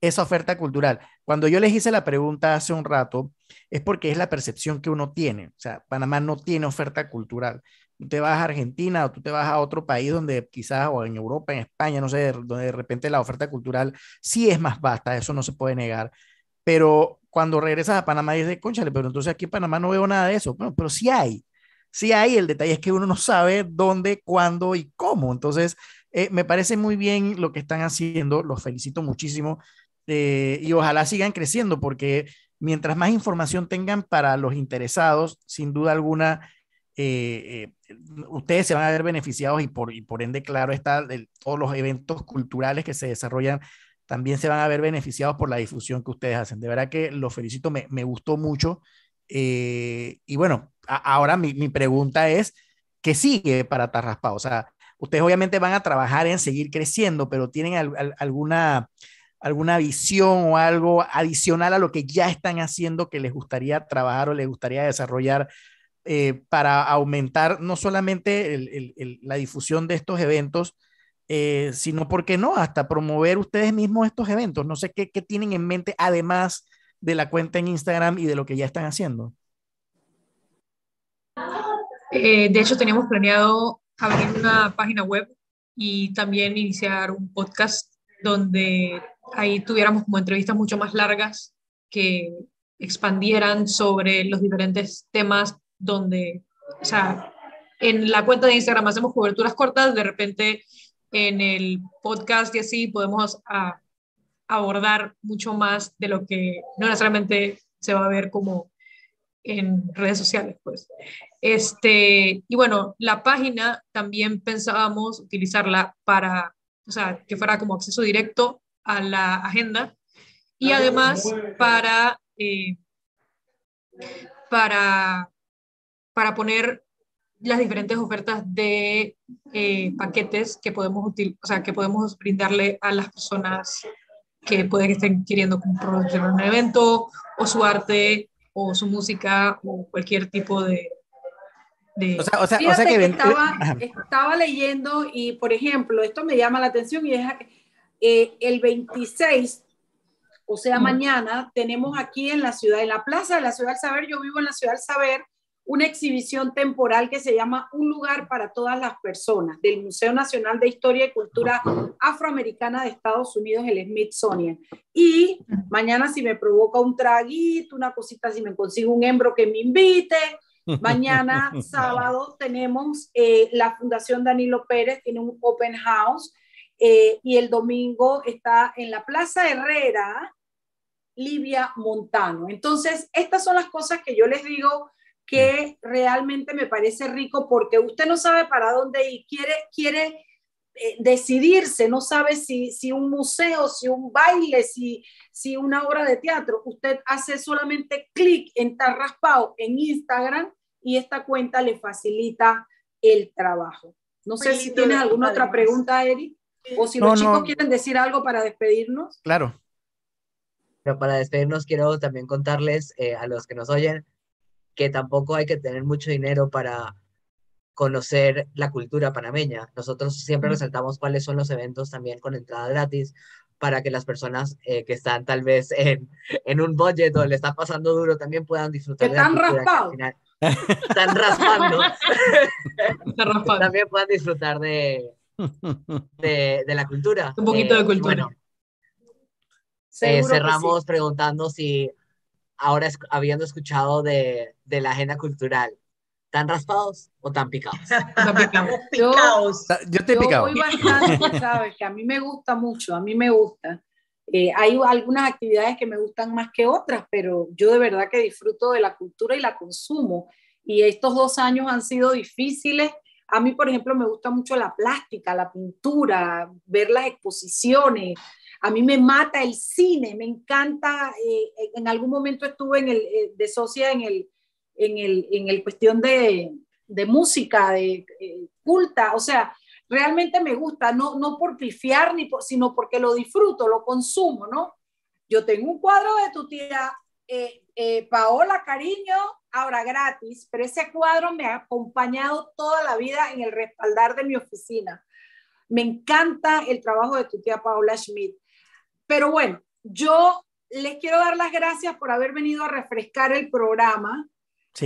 Speaker 3: esa oferta cultural. Cuando yo les hice la pregunta hace un rato, es porque es la percepción que uno tiene. O sea, Panamá no tiene oferta cultural. Te vas a Argentina o tú te vas a otro país donde quizás, o en Europa, en España, no sé, donde de repente la oferta cultural sí es más vasta, eso no se puede negar. Pero cuando regresas a Panamá dices, conchale, pero entonces aquí en Panamá no veo nada de eso. Bueno, pero sí hay sí hay, el detalle es que uno no sabe dónde, cuándo y cómo. Entonces, eh, me parece muy bien lo que están haciendo, los felicito muchísimo eh, y ojalá sigan creciendo porque mientras más información tengan para los interesados, sin duda alguna, eh, ustedes se van a ver beneficiados y por, y por ende, claro, está todos los eventos culturales que se desarrollan también se van a ver beneficiados por la difusión que ustedes hacen. De verdad que los felicito, me, me gustó mucho. y bueno, ahora mi, mi, pregunta es, ¿qué sigue para Tarraspao? O sea, ustedes obviamente van a trabajar en seguir creciendo, pero ¿tienen alguna, alguna visión o algo adicional a lo que ya están haciendo que les gustaría trabajar o les gustaría desarrollar eh, para aumentar no solamente el, el, la difusión de estos eventos, eh, sino, ¿por qué no? Hasta promover ustedes mismos estos eventos. No sé qué, qué tienen en mente además de la cuenta en Instagram y de lo que ya están haciendo.
Speaker 4: Eh, de hecho, teníamos planeado abrir una página web y también iniciar un podcast donde ahí tuviéramos como entrevistas mucho más largas que expandieran sobre los diferentes temas donde, o sea, en la cuenta de Instagram hacemos coberturas cortas, de repente en el podcast y así podemos ah, abordar mucho más de lo que no necesariamente se va a ver como en redes sociales, pues. Este, y bueno, la página también pensábamos utilizarla para, o sea, que fuera como acceso directo a la agenda y además para, eh, para, para poner las diferentes ofertas de eh, paquetes que podemos, o sea, que podemos brindarle a las personas que pueden que estén queriendo comprar un evento o su arte o su música o cualquier tipo de...
Speaker 2: O sea, o sea, o sea que, estaba, estaba, leyendo y, por ejemplo, esto me llama la atención y es eh, el 26, o sea, mañana, tenemos aquí en la ciudad, en la plaza de la ciudad del saber, yo vivo en la ciudad del saber, una exhibición temporal que se llama Un lugar para todas las personas del Museo Nacional de Historia y Cultura Afroamericana de Estados Unidos, el Smithsonian. Y mañana si me provoca un traguito, una cosita, si me consigo un hembro que me invite. Mañana sábado tenemos eh, la Fundación Danilo Pérez, tiene un open house. Eh, y el domingo está en la Plaza Herrera, Livia Montano. Entonces, estas son las cosas que yo les digo que realmente me parece rico porque usted no sabe para dónde ir, quiere, quiere eh, decidirse, no sabe si, si un museo, si un baile, si, si una obra de teatro. Usted hace solamente clic en Tarraspao en Instagram y esta cuenta le facilita el trabajo. No sé si tienes alguna otra pregunta, Eric. O si los chicos quieren decir algo para despedirnos.
Speaker 3: Claro.
Speaker 5: Pero para despedirnos quiero también contarles eh, a los que nos oyen que tampoco hay que tener mucho dinero para conocer la cultura panameña. Nosotros siempre resaltamos cuáles son los eventos también con entrada gratis para que las personas eh, que están tal vez en, en, un budget o le está pasando duro también puedan disfrutar.
Speaker 2: están raspados.
Speaker 5: Están raspando. también puedan disfrutar de, de, de, la cultura.
Speaker 4: Un poquito de eh, cultura.
Speaker 5: Eh, cerramos preguntando si ahora habiendo escuchado de, de la agenda cultural, ¿Tan raspados o tan picados?
Speaker 2: Yo,
Speaker 3: yo te he picado.
Speaker 2: Yo bastante, sabes, que a mí me gusta mucho, a mí me gusta. Eh, hay algunas actividades que me gustan más que otras, pero yo de verdad que disfruto de la cultura y la consumo. Y estos dos años han sido difíciles. A mí, por ejemplo, me gusta mucho la plástica, la pintura, ver las exposiciones. A mí me mata el cine, me encanta. Eh, en algún momento estuve en el, eh, de socia en el en el, en el cuestión de, de música, de eh, culta, o sea, realmente me gusta, no, no por pifiar, ni sino porque lo disfruto, lo consumo, ¿no? Yo tengo un cuadro de tu tía eh, eh, Paola Cariño, ahora gratis, pero ese cuadro me ha acompañado toda la vida en el respaldar de mi oficina. Me encanta el trabajo de tu tía Paola Schmidt. Pero bueno, yo les quiero dar las gracias por haber venido a refrescar el programa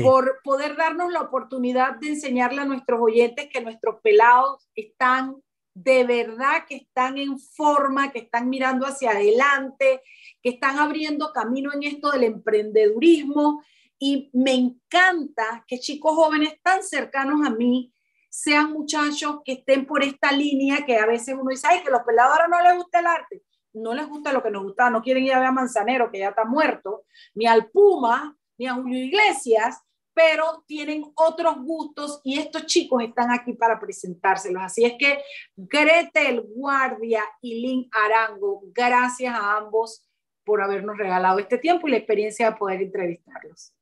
Speaker 2: por poder darnos la oportunidad de enseñarle a nuestros oyentes que nuestros pelados están de verdad que están en forma, que están mirando hacia adelante, que están abriendo camino en esto del emprendedurismo. Y me encanta que chicos jóvenes tan cercanos a mí sean muchachos que estén por esta línea que a veces uno dice, ay, que los pelados ahora no les gusta el arte. No les gusta lo que nos gusta, no quieren ir a ver a Manzanero, que ya está muerto, ni al Puma, ni a Julio Iglesias, pero tienen otros gustos y estos chicos están aquí para presentárselos. Así es que Gretel Guardia y Lynn Arango, gracias a ambos por habernos regalado este tiempo y la experiencia de poder entrevistarlos.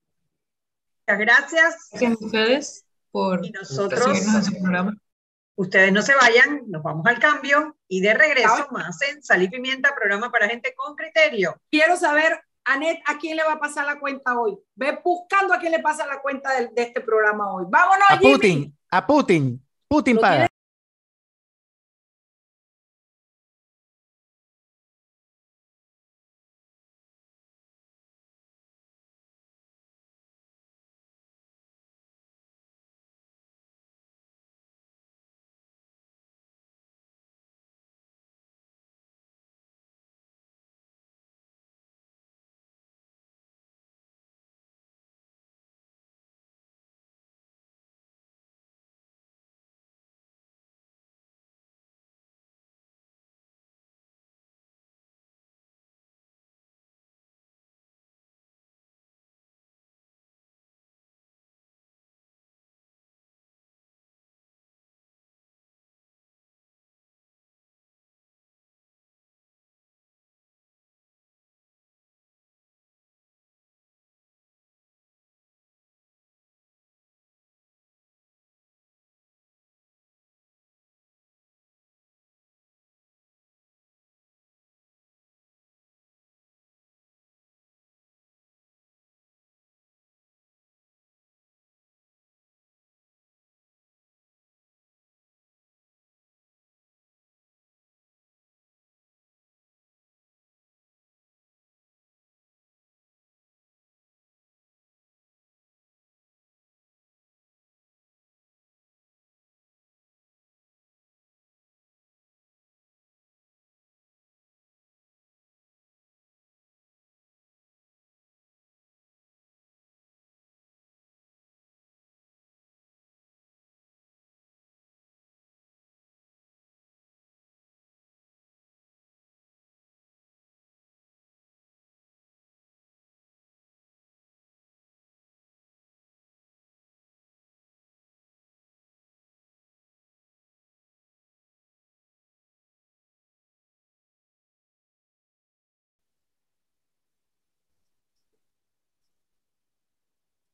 Speaker 1: Muchas gracias.
Speaker 4: Gracias a ustedes por
Speaker 1: y nosotros, programa. Ustedes no se vayan, nos vamos al cambio y de regreso más en Sal y Pimienta, programa para gente con criterio.
Speaker 2: Quiero saber Anet, ¿a quién le va a pasar la cuenta hoy? Ve buscando a quién le pasa la cuenta de, este programa hoy. Vámonos,
Speaker 3: A Putin, a Putin. Putin paga.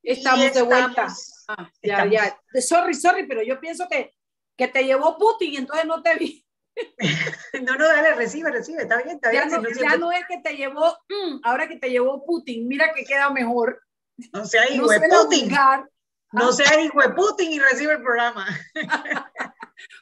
Speaker 2: Estamos, de vuelta. Ah, ya, ya. Sorry, sorry, pero yo pienso que, que te llevó Putin y entonces no te vi.
Speaker 1: no, no, dale, recibe, recibe, está bien, está
Speaker 2: bien. Ya no, es que te llevó, mm, ahora que te llevó Putin, mira que queda mejor.
Speaker 1: No sea hijo de Putin. No sea hijo de Putin y recibe el programa.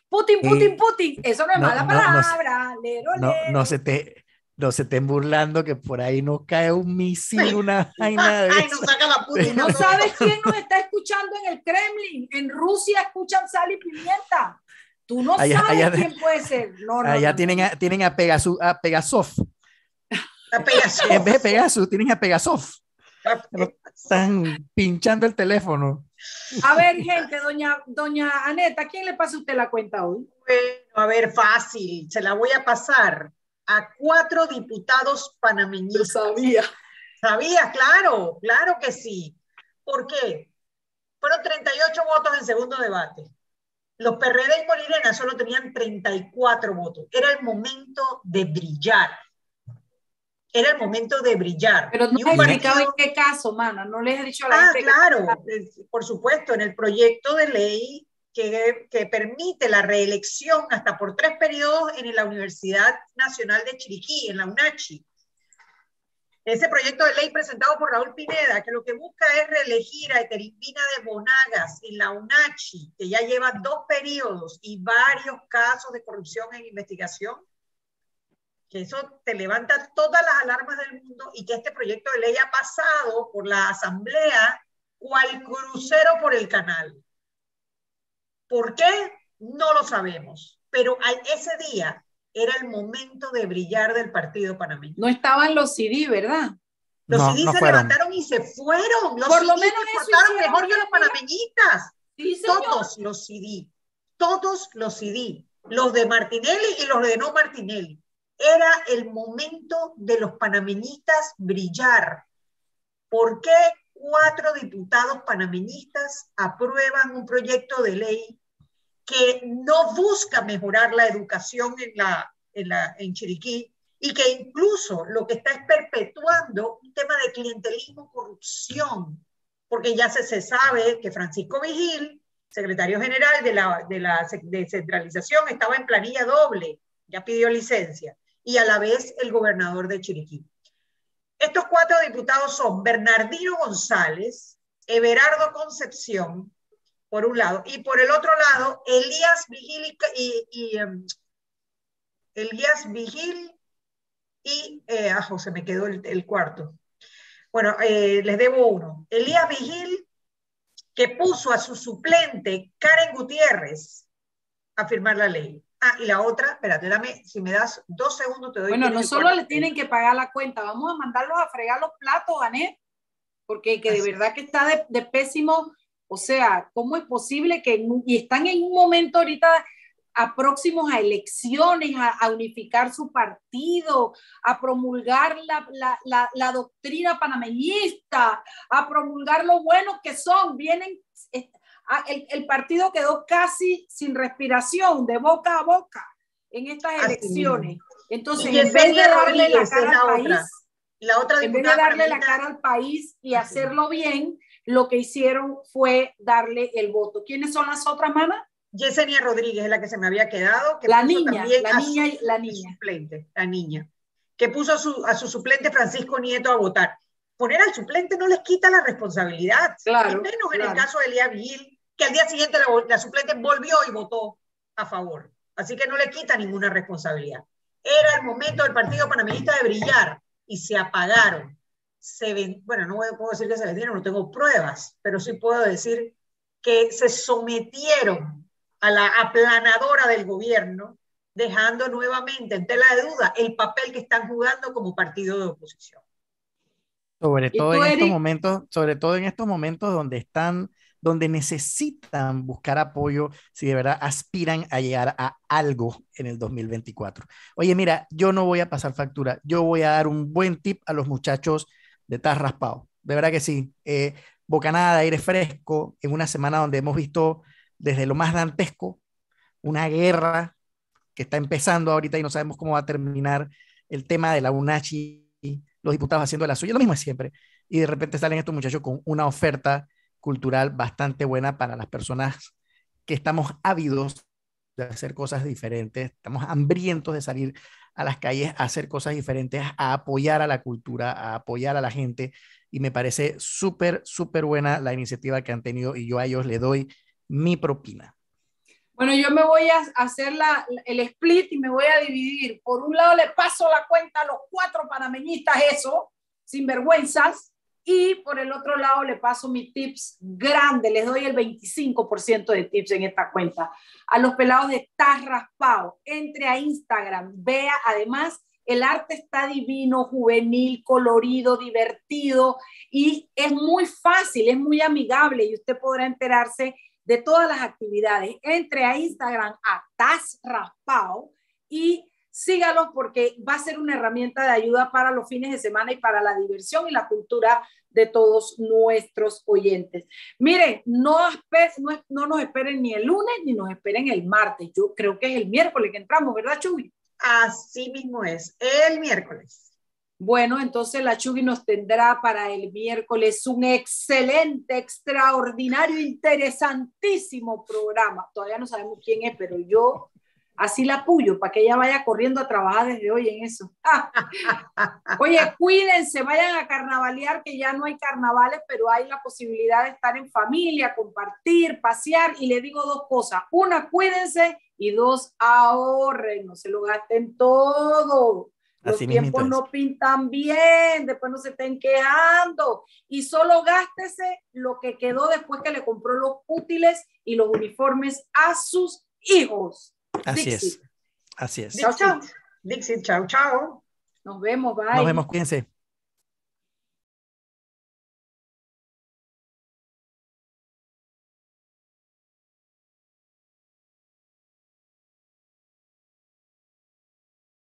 Speaker 2: Putin, Putin, Putin. Eso no es mala palabra.
Speaker 3: No, no, se te, no se estén burlando que por ahí nos cae un misil, una vaina de Ay,
Speaker 1: nos saca la Putin.
Speaker 2: No, sabes quién nos está escuchando en el Kremlin. En Rusia escuchan sal y pimienta. Tú no sabes quién puede ser. No,
Speaker 3: allá tienen, a, tienen a, Pegasus, a Pegasov.
Speaker 1: A Pegasov.
Speaker 3: En vez de Pegasus, tienen a Pegasov. Están pinchando el teléfono.
Speaker 2: A ver, gente, doña, doña Aneta, ¿quién le pasa a usted la cuenta hoy?
Speaker 1: Bueno, a ver, fácil, se la voy a pasar a cuatro diputados panameñistas. Yo
Speaker 2: sabía.
Speaker 1: Sabía, claro, claro que sí. ¿Por qué? Fueron 38 votos en segundo debate. Los PRD y Molirena solo tenían 34 votos. Era el momento de brillar era el momento de brillar.
Speaker 2: Pero no has explicado en qué caso, mana, no les he dicho a la
Speaker 1: ah, claro, por supuesto, en el proyecto de ley que, permite la reelección hasta por tres periodos en la Universidad Nacional de Chiriquí, en la UNACHI. Ese proyecto de ley presentado por Raúl Pineda, que lo que busca es reelegir a Eteripina de Bonagas en la UNACHI, que ya lleva dos periodos y varios casos de corrupción en investigación, que eso te levanta todas las alarmas del mundo y que este proyecto de ley ha pasado por la Asamblea cual crucero por el canal. ¿Por qué? No lo sabemos, pero ese día era el momento de brillar del partido panameño.
Speaker 2: No estaban los CD, ¿verdad?
Speaker 1: Los CD se levantaron y se fueron. Los
Speaker 2: Por lo menos
Speaker 1: se portaron mejor que los panameñistas. todos los CD, todos los CD, los de Martinelli y los de no Martinelli era el momento de los panameñistas brillar. ¿Por qué cuatro diputados panameñistas aprueban un proyecto de ley que no busca mejorar la educación en, la, en, la, en Chiriquí y que incluso lo que está es perpetuando un tema de clientelismo, corrupción, porque ya se, se sabe que Francisco Vigil, secretario general de la, de la descentralización, estaba en planilla doble, ya pidió licencia y a la vez el gobernador de Chiriquí. Estos cuatro diputados son Bernardino González, Everardo Concepción, por un lado, y por el otro lado, Elías Vigil y, em, Elías Vigil y, eh, ah, José, me quedó el, cuarto. Bueno, eh, les debo uno. Elías Vigil, que puso a su suplente, Karen Gutiérrez, a firmar la ley. Ah, y la otra, espérate, dame, si me das dos segundos te doy.
Speaker 2: Bueno, no solo le tienen que pagar la cuenta, vamos a mandarlos a fregar los platos, Anet, porque que de verdad que está de, pésimo, o sea, ¿cómo es posible que, y están en un momento ahorita a próximos a elecciones, a, unificar su partido, a promulgar la, la, la, doctrina panameñista, a promulgar lo buenos que son, vienen, Ah, el, partido quedó casi sin respiración, de boca a boca, en estas elecciones. Entonces, en vez de darle la cara al país,
Speaker 1: la otra
Speaker 2: en vez de darle la cara al país y hacerlo bien, lo que hicieron fue darle el voto. ¿Quiénes son las otras manas?
Speaker 1: Yesenia Rodríguez es la que se me había quedado. Que
Speaker 2: la niña, la niña, la niña.
Speaker 1: Suplente, la niña. Que puso a su, a su suplente Francisco Nieto a votar poner al suplente no les quita la responsabilidad.
Speaker 2: Claro,
Speaker 1: menos en el caso de Elías Vigil, que al día siguiente la, suplente volvió y votó a favor. Así que no le quita ninguna responsabilidad. Era el momento del Partido Panamerista de brillar y se apagaron. Se bueno, no puedo decir que se vendieron, no tengo pruebas, pero sí puedo decir que se sometieron a la aplanadora del gobierno, dejando nuevamente en tela de duda el papel que están jugando como partido de oposición.
Speaker 3: Sobre todo en estos momentos, sobre todo en estos momentos donde están donde necesitan buscar apoyo si de verdad aspiran a llegar a algo en el 2024. Oye, mira, yo no voy a pasar factura, yo voy a dar un buen tip a los muchachos de Taz Raspado. De verdad que sí. Eh, bocanada de aire fresco en una semana donde hemos visto desde lo más dantesco una guerra que está empezando ahorita y no sabemos cómo va a terminar el tema de la UNACHI, los diputados haciendo la suya, lo mismo es siempre. Y de repente salen estos muchachos con una oferta cultural bastante buena para las personas que estamos ávidos de hacer cosas diferentes, estamos hambrientos de salir a las calles a hacer cosas diferentes, a apoyar a la cultura, a apoyar a la gente. Y me parece súper, súper buena la iniciativa que han tenido y yo a ellos le doy mi propina.
Speaker 2: Bueno, yo me voy a hacer la, el split y me voy a dividir. Por un lado le paso la cuenta a los cuatro panameñistas, eso, sin vergüenzas, y por el otro lado le paso mis tips grandes, les doy el 25% de tips en esta cuenta. A los pelados de Estás Raspado, entre a Instagram, vea además el arte está divino, juvenil, colorido, divertido y es muy fácil, es muy amigable y usted podrá enterarse de todas las actividades. Entre a Instagram a Taz Raspao y sígalos porque va a ser una herramienta de ayuda para los fines de semana y para la diversión y la cultura de todos nuestros oyentes. Miren, no, no, nos esperen ni el lunes ni nos esperen el martes. Yo creo que es el miércoles que entramos, ¿verdad, Chuy?
Speaker 1: Así mismo es, el miércoles.
Speaker 2: Bueno, entonces la Chubi nos tendrá para el miércoles un excelente, extraordinario, interesantísimo programa. Todavía no sabemos quién es, pero yo así la apoyo para que ella vaya corriendo a trabajar desde hoy en eso. Oye, cuídense, vayan a carnavalear, que ya no hay carnavales, pero hay la posibilidad de estar en familia, compartir, pasear. Y le digo dos cosas. Una, cuídense y dos, ahorren, no se lo gasten todo. Los tiempos no pintan bien, después no se estén quejando y solo gástese lo que quedó después que le compró los útiles y los uniformes a sus hijos.
Speaker 3: Así es. Así es.
Speaker 1: Chao, chao. Dixit, chao, chao.
Speaker 2: Nos vemos, bye.
Speaker 3: Nos vemos, cuídense.